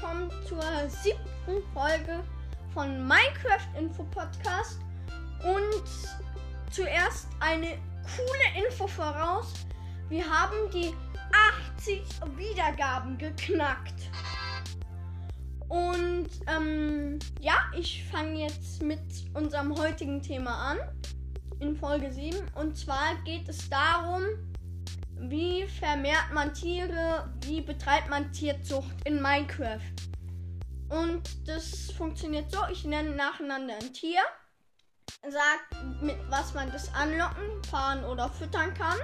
willkommen zur siebten Folge von Minecraft Info Podcast. Und zuerst eine coole Info voraus. Wir haben die 80 Wiedergaben geknackt. Und ähm, ja, ich fange jetzt mit unserem heutigen Thema an. In Folge 7. Und zwar geht es darum, wie vermehrt man Tiere? Wie betreibt man Tierzucht in Minecraft? Und das funktioniert so: Ich nenne nacheinander ein Tier, sag mit was man das anlocken, fahren oder füttern kann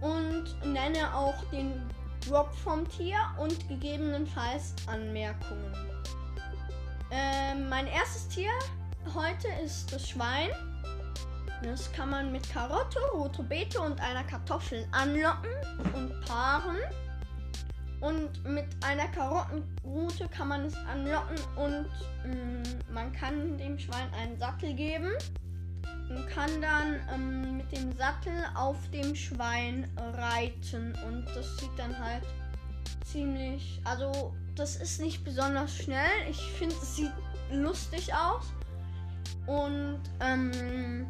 und nenne auch den Drop vom Tier und gegebenenfalls Anmerkungen. Äh, mein erstes Tier heute ist das Schwein. Das kann man mit Karotte, rote Beete und einer Kartoffel anlocken und paaren. Und mit einer Karottenrute kann man es anlocken und mh, mm, man kann dem Schwein einen Sattel geben und kann dann ähm, mit dem Sattel auf dem Schwein reiten. Und das sieht dann halt ziemlich, also das ist nicht besonders schnell. Ich finde, es sieht lustig aus. Und ähm,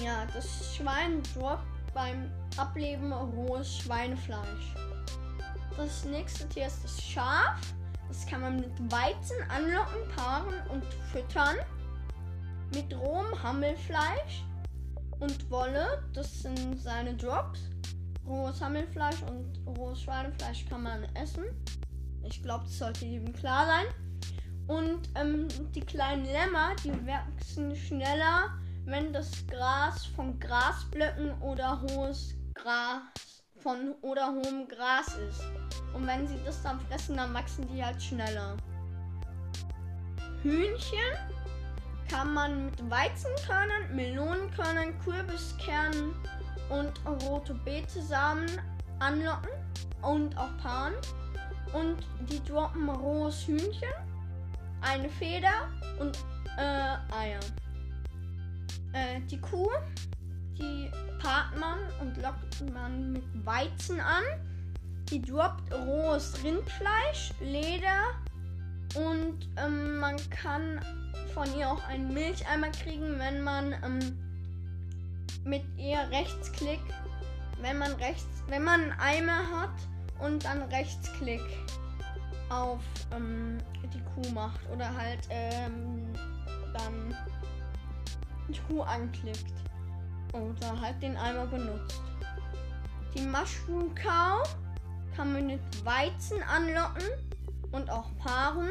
ja, das Schwein droppt beim Ableben rohes Schweinefleisch. Das nächste Tier ist das Schaf. Das kann man mit Weizen anlocken, paaren und füttern. Mit rohem Hammelfleisch und Wolle. Das sind seine Drops. Rohes Hammelfleisch und rohes Schweinefleisch kann man essen. Ich glaube, das sollte jedem klar sein. Und ähm, die kleinen Lämmer, die wachsen schneller wenn das Gras von Grasblöcken oder hohes Gras von oder hohem Gras ist. Und wenn sie das dann fressen, dann wachsen die halt schneller. Hühnchen kann man mit Weizenkörnern, Melonenkörnern, Kürbiskernen und rote Betesamen anlocken und auch paaren. Und die droppen rohes Hühnchen, eine Feder und äh, Eier. Äh, die Kuh, die paart man und lockt man mit Weizen an. Die droppt rohes Rindfleisch, Leder und ähm, man kann von ihr auch einen Milcheimer kriegen, wenn man ähm, mit ihr Rechtsklick, wenn man rechts, wenn man einen Eimer hat und dann Rechtsklick auf ähm, die Kuh macht oder halt ähm, dann die Kuh anklickt oder halt den Eimer benutzt. Die Mushroom Cow kann man mit Weizen anlocken und auch paaren.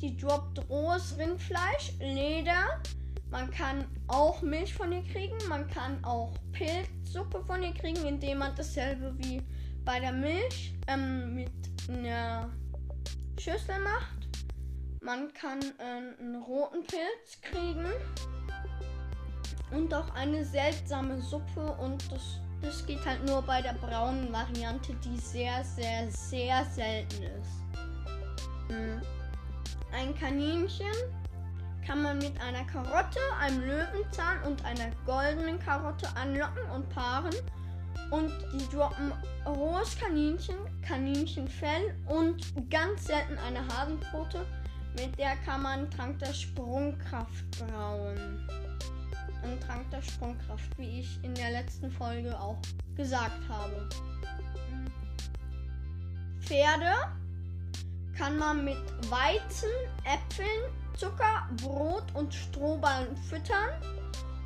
Die droppt rohes Rindfleisch, Leder. Man kann auch Milch von ihr kriegen. Man kann auch Pilzsuppe von ihr kriegen, indem man dasselbe wie bei der Milch ähm, mit einer Schüssel macht. Man kann äh, einen roten Pilz kriegen und auch eine seltsame Suppe und das, das geht halt nur bei der braunen Variante, die sehr, sehr, sehr selten ist. Hm. Ein Kaninchen kann man mit einer Karotte, einem Löwenzahn und einer goldenen Karotte anlocken und paaren. Und die droppen rohes Kaninchen, Kaninchenfell und ganz selten eine Hasenpfote. Mit der kann man Trank der Sprungkraft brauen einen Trank der Sprungkraft, wie ich in der letzten Folge auch gesagt habe. Pferde kann man mit Weizen, Äpfeln, Zucker, Brot und Strohballen füttern.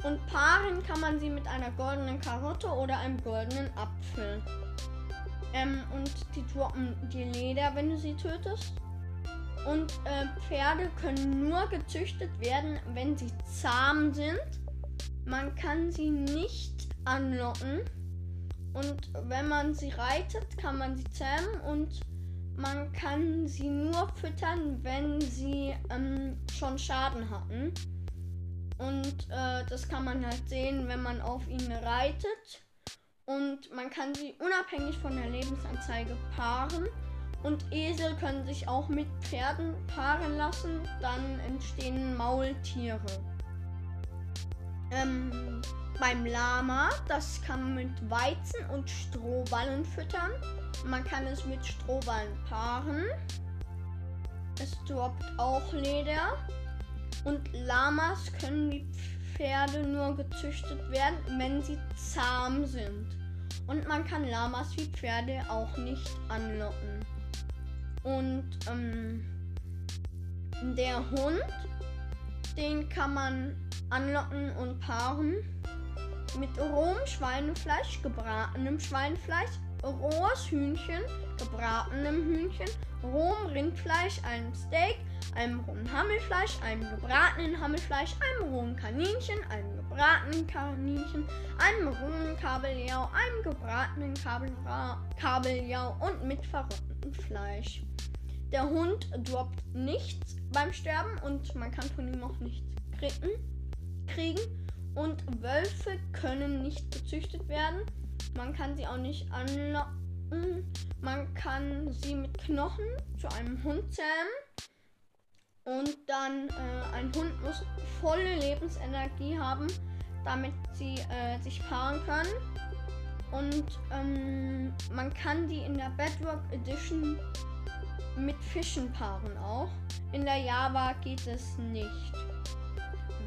Und paaren kann man sie mit einer goldenen Karotte oder einem goldenen Apfel. Ähm, und die droppen die Leder, wenn du sie tötest. Und äh, Pferde können nur gezüchtet werden, wenn sie zahm sind. Man kann sie nicht anlocken. Und wenn man sie reitet, kann man sie zähmen und man kann sie nur füttern, wenn sie ähm, schon Schaden hatten. Und äh, das kann man halt sehen, wenn man auf ihnen reitet. Und man kann sie unabhängig von der Lebensanzeige paaren. Und Esel können sich auch mit Pferden paaren lassen. Dann entstehen Maultiere. Ähm, beim Lama, das kann man mit Weizen und Strohballen füttern. Man kann es mit Strohballen paaren. es droppt auch Leder. Und Lamas können wie Pferde nur gezüchtet werden, wenn sie zahm sind. Und man kann Lamas wie Pferde auch nicht anlocken. Und ähm, der Hund, den kann man anlocken und paaren mit rohem Schweinefleisch, gebratenem Schweinefleisch, rohes Hühnchen, gebratenem Hühnchen, rohem Rindfleisch, einem Steak, einem rohen Hammelfleisch, einem gebratenen Hammelfleisch, einem rohen Kaninchen, einem gebratenen Kaninchen, einem rohen Kabeljau, einem gebratenen Kabelra Kabeljau und mit verrottetem Fleisch. Der Hund droppt nichts beim Sterben und man kann von ihm auch nichts kriegen. Und Wölfe können nicht gezüchtet werden. Man kann sie auch nicht anlocken. Man kann sie mit Knochen zu einem Hund zähmen. Und dann äh, ein Hund muss volle Lebensenergie haben, damit sie äh, sich paaren können. Und ähm, man kann die in der Bedrock Edition mit Fischen paaren auch. In der Java geht es nicht.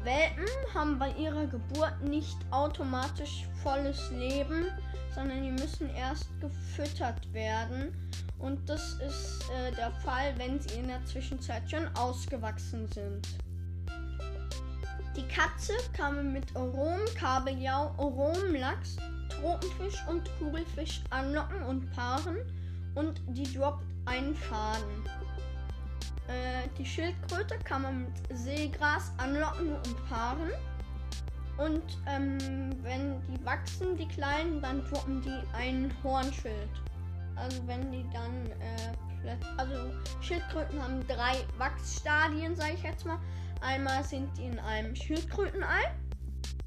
Welpen haben bei ihrer Geburt nicht automatisch volles Leben, sondern die müssen erst gefüttert werden. Und das ist äh, der Fall, wenn sie in der Zwischenzeit schon ausgewachsen sind. Die Katze man mit Orom, Kabeljau, Orom, Lachs, Tropenfisch und Kugelfisch anlocken und paaren und die droppt einen Faden. Äh, die Schildkröte kann man mit Seegras anlocken und paaren. Und ähm, wenn die wachsen, die kleinen, dann droppen die ein Hornschild. Also wenn die dann, äh, also Schildkröten haben drei Wachsstadien, sage ich jetzt mal. Einmal sind die in einem Schildkrötenei,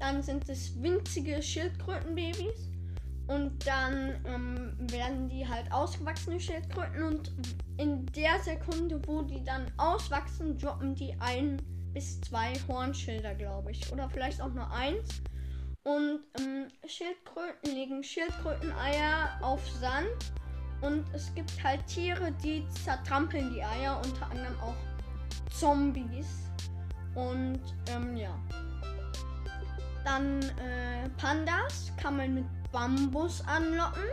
dann sind es winzige Schildkrötenbabys und dann ähm, werden die halt ausgewachsene Schildkröten und in der Sekunde, wo die dann auswachsen, droppen die ein bis zwei Hornschilder, glaube ich. Oder vielleicht auch nur eins. Und ähm, Schildkröten legen Schildkröteneier auf Sand. Und es gibt halt Tiere, die zertrampeln die Eier, unter anderem auch Zombies. Und ähm, ja. Dann äh, Pandas kann man mit Bambus anlocken.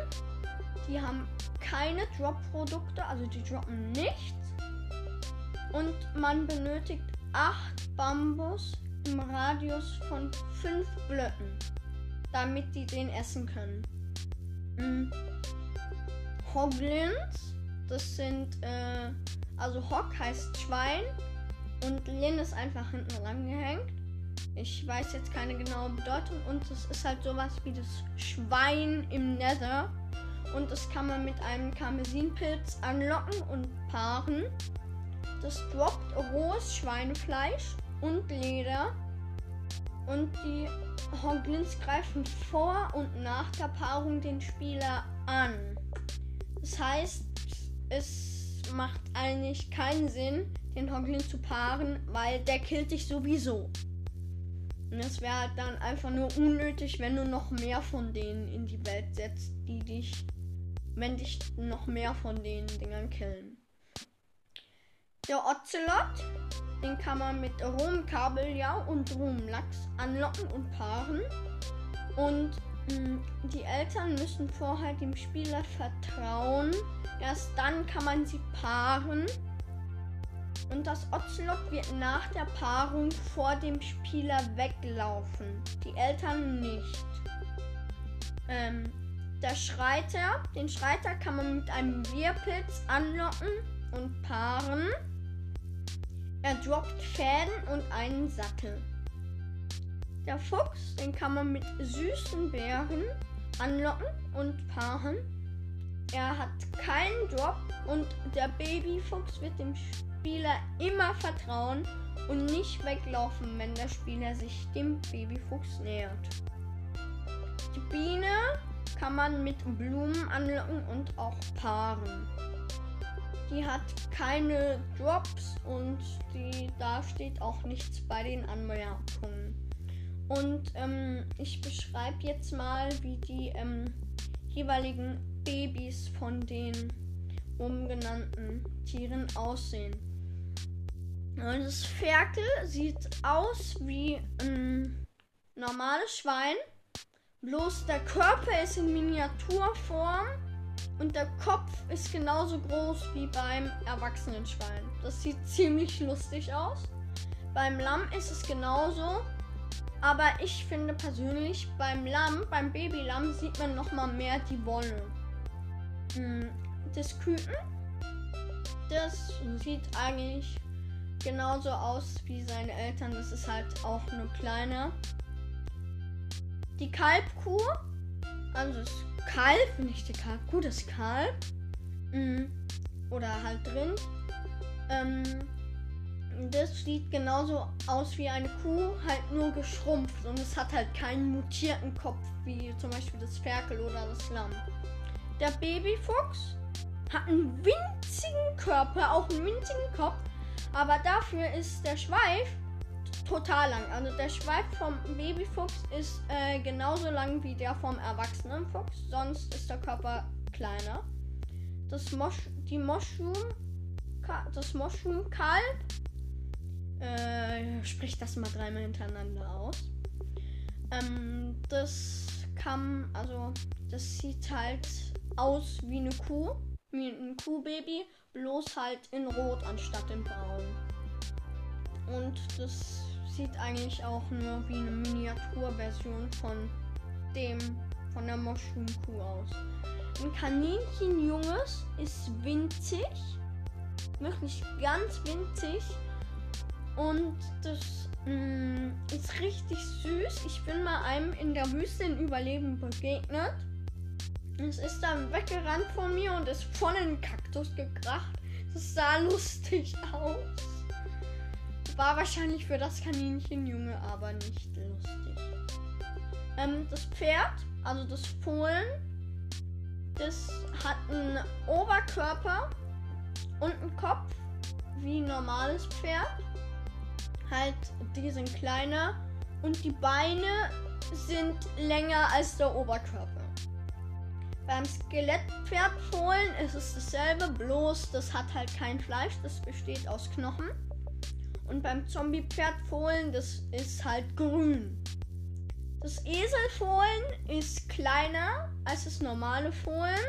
Die haben keine Drop-Produkte, also die droppen nichts. Und man benötigt 8 Bambus im Radius von 5 Blöcken, damit die den essen können. Mhm. Hoglins, das sind, äh, also Hog heißt Schwein und Lin ist einfach hinten rangehängt. Ich weiß jetzt keine genaue Bedeutung und es ist halt sowas wie das Schwein im Nether. Und das kann man mit einem Karmesinpilz anlocken und paaren. Das droppt rohes Schweinefleisch und Leder. Und die Hoglins greifen vor und nach der Paarung den Spieler an. Das heißt, es macht eigentlich keinen Sinn, den Hoglin zu paaren, weil der killt dich sowieso. Und es wäre halt dann einfach nur unnötig, wenn du noch mehr von denen in die Welt setzt, die dich, wenn dich noch mehr von den Dingern killen. Der Ocelot, den kann man mit Rumkabeljau und Rumlachs anlocken und paaren. Und mh, hm, die Eltern müssen vorher dem Spieler vertrauen. Erst dann kann man sie paaren. Und das Ocelot wird nach der Paarung vor dem Spieler weglaufen. Die Eltern nicht. Ähm, der Schreiter, den Schreiter kann man mit einem Wirrpilz anlocken und paaren. Er droppt Fäden und einen Sattel. Der Fuchs, den kann man mit süßen Beeren anlocken und paaren. Er hat keinen Drop und der Babyfuchs wird dem Spieler immer vertrauen und nicht weglaufen, wenn der Spieler sich dem Babyfuchs nähert. Die Biene kann man mit Blumen anlocken und auch paaren. Die hat keine Drops und die, da steht auch nichts bei den Anmerkungen. Und ähm, ich beschreibe jetzt mal, wie die ähm, jeweiligen Babys von den oben genannten Tieren aussehen. Und das Ferkel sieht aus wie ein normales Schwein. Bloß der Körper ist in Miniaturform und der Kopf ist genauso groß wie beim erwachsenen Schwein. Das sieht ziemlich lustig aus. Beim Lamm ist es genauso. Aber ich finde persönlich, beim Lamm, beim Babylamm, sieht man noch mal mehr die Wolle. Hm, das Küken, das sieht eigentlich genauso aus wie seine Eltern. Das ist halt auch nur kleiner. Die Kalbkuh, also das Kalb, nicht die Kalbkuh, das Kalb. Hm, oder halt drin. Ähm, das sieht genauso aus wie eine Kuh, halt nur geschrumpft. Und es hat halt keinen mutierten Kopf, wie zum Beispiel das Ferkel oder das Lamm. Der Babyfuchs hat einen winzigen Körper, auch einen winzigen Kopf. Aber dafür ist der Schweif total lang. Also der Schweif vom Babyfuchs ist äh, genauso lang wie der vom erwachsenen Fuchs. Sonst ist der Körper kleiner. Das Mosch, die Mushroom, das Mushroom Kalb äh, sprich das mal dreimal hintereinander aus. Ähm, das kann, also, das sieht halt aus wie eine Kuh, wie ein Kuhbaby, bloß halt in Rot anstatt in Braun. Und das sieht eigentlich auch nur wie eine Miniaturversion von dem, von der Mushroom-Kuh aus. Ein Kaninchenjunges ist winzig, wirklich ganz winzig und das mh, mm, ist richtig süß. Ich bin mal einem in der Wüste in Überleben begegnet. Es ist dann weggerannt von mir und ist voll in den Kaktus gekracht. Das sah lustig aus. War wahrscheinlich für das Kaninchenjunge aber nicht lustig. Ähm, das Pferd, also das Fohlen, das hat einen Oberkörper und einen Kopf wie ein normales Pferd halt, die sind kleiner und die Beine sind länger als der Oberkörper. Beim Skelettpferdfohlen ist es dasselbe, bloß das hat halt kein Fleisch, das besteht aus Knochen. Und beim Zombie-Pferdfohlen, das ist halt grün. Das Eselfohlen ist kleiner als das normale Fohlen.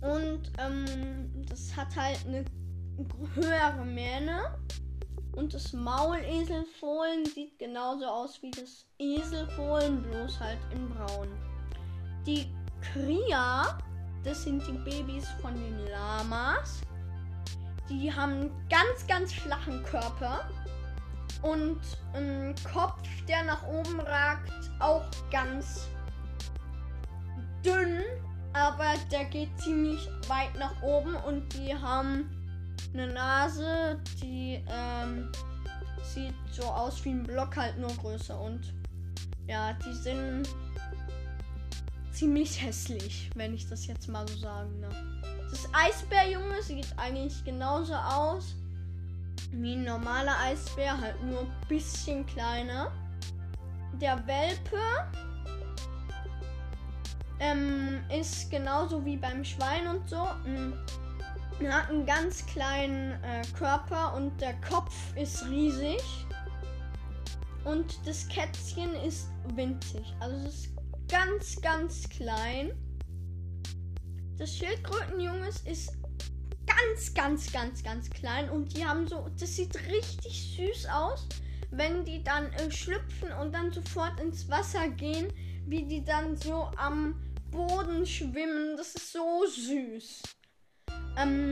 Und ähm, das hat halt eine höhere Mähne. Und das Mauleselfohlen sieht genauso aus wie das Eselfohlen, bloß halt in braun. Die Kria, das sind die Babys von den Lamas. Die haben einen ganz, ganz flachen Körper und einen Kopf, der nach oben ragt, auch ganz dünn, aber der geht ziemlich weit nach oben und die haben eine Nase, die ähm, sieht so aus wie ein Block, halt nur größer. Und ja, die sind ziemlich hässlich, wenn ich das jetzt mal so sagen. Ne? Das Eisbärjunge sieht eigentlich genauso aus wie ein normaler Eisbär, halt nur ein bisschen kleiner. Der Welpe ähm, ist genauso wie beim Schwein und so. Ein er hat einen ganz kleinen äh, Körper und der Kopf ist riesig. Und das Kätzchen ist winzig. Also es ist ganz, ganz klein. Das Schildkrötenjunges ist ganz, ganz, ganz, ganz klein. Und die haben so, das sieht richtig süß aus, wenn die dann äh, schlüpfen und dann sofort ins Wasser gehen, wie die dann so am Boden schwimmen. Das ist so süß. Ähm,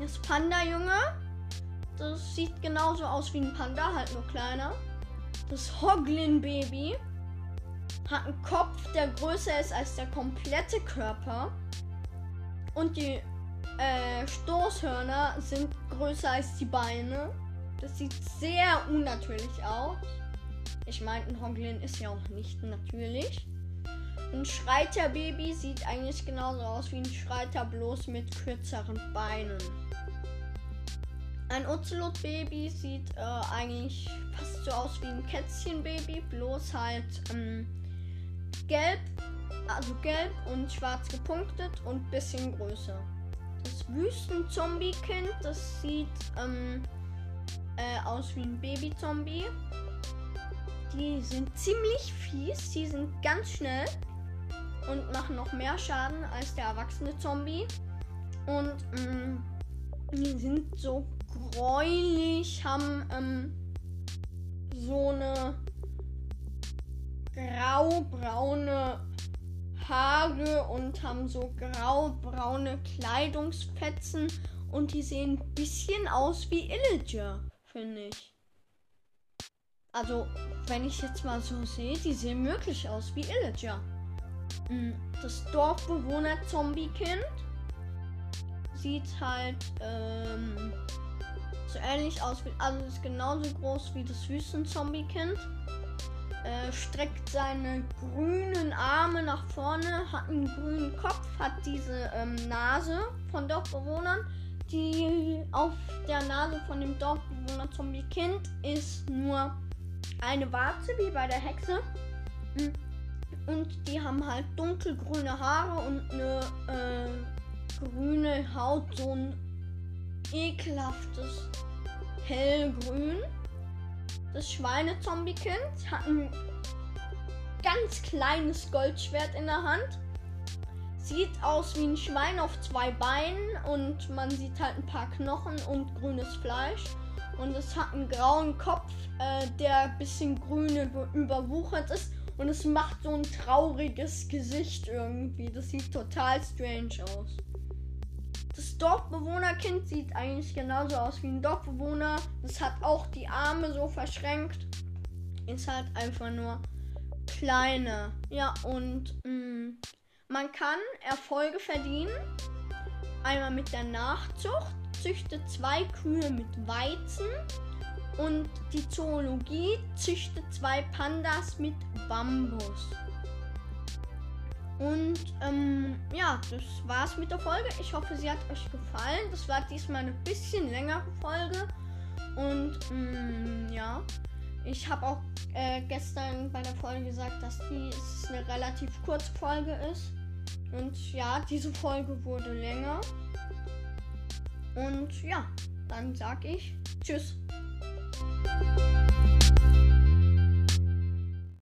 das Panda-Junge, das sieht genauso aus wie ein Panda, halt nur kleiner. Das Hoglin-Baby hat einen Kopf, der größer ist als der komplette Körper. Und die äh, Stoßhörner sind größer als die Beine. Das sieht sehr unnatürlich aus. Ich meine, ein Hoglin ist ja auch nicht natürlich. Ein Schreiterbaby sieht eigentlich genauso aus wie ein Schreiter, bloß mit kürzeren Beinen. Ein Ocelot-Baby sieht äh, eigentlich fast so aus wie ein Kätzchenbaby, bloß halt ähm, gelb, also gelb und schwarz gepunktet und bisschen größer. das Wüstenzombie-Kind. Das sieht ähm, äh, aus wie ein Baby-Zombie. Die sind ziemlich fies, die sind ganz schnell und machen noch mehr Schaden als der erwachsene Zombie. Und ähm, die sind so gräulich, haben ähm, so eine graubraune Haare und haben so graubraune Kleidungsfetzen und die sehen ein bisschen aus wie Illager, finde ich. Also, wenn ich jetzt mal so sehe, die sehen wirklich aus wie Illager. Hm, das Dorfbewohner-Zombie-Kind sieht halt ähm, so ähnlich aus wie, also ist genauso groß wie das Wüsten-Zombie-Kind. Äh, streckt seine grünen Arme nach vorne, hat einen grünen Kopf, hat diese ähm, Nase von Dorfbewohnern. Die auf der Nase von dem Dorfbewohner Zombie-Kind ist nur eine Warze wie bei der Hexe. Und die haben halt dunkelgrüne Haare und eine äh, grüne Haut, so ein ekelhaftes hellgrün. Das Schweinezombie-Kind hat ein ganz kleines Goldschwert in der Hand. Sieht aus wie ein Schwein auf zwei Beinen und man sieht halt ein paar Knochen und grünes Fleisch. Und es hat einen grauen Kopf, äh, der ein bisschen grün überwuchert ist und es macht so ein trauriges Gesicht irgendwie. Das sieht total strange aus. Das Dorfbewohnerkind sieht eigentlich genauso aus wie ein Dorfbewohner. Das hat auch die Arme so verschränkt. Ist halt einfach nur kleiner. Ja, und mh, mm, man kann Erfolge verdienen. Einmal mit der Nachzucht. Züchtet zwei Kühe mit Weizen und die Zoologie züchtet zwei Pandas mit Bambus. Und ähm, ja, das war's mit der Folge. Ich hoffe, sie hat euch gefallen. Das war diesmal eine bisschen längere Folge. Und ähm, ja, ich habe auch äh, gestern bei der Folge gesagt, dass die eine relativ kurze Folge ist. Und ja, diese Folge wurde länger. Und ja, dann sag ich Tschüss.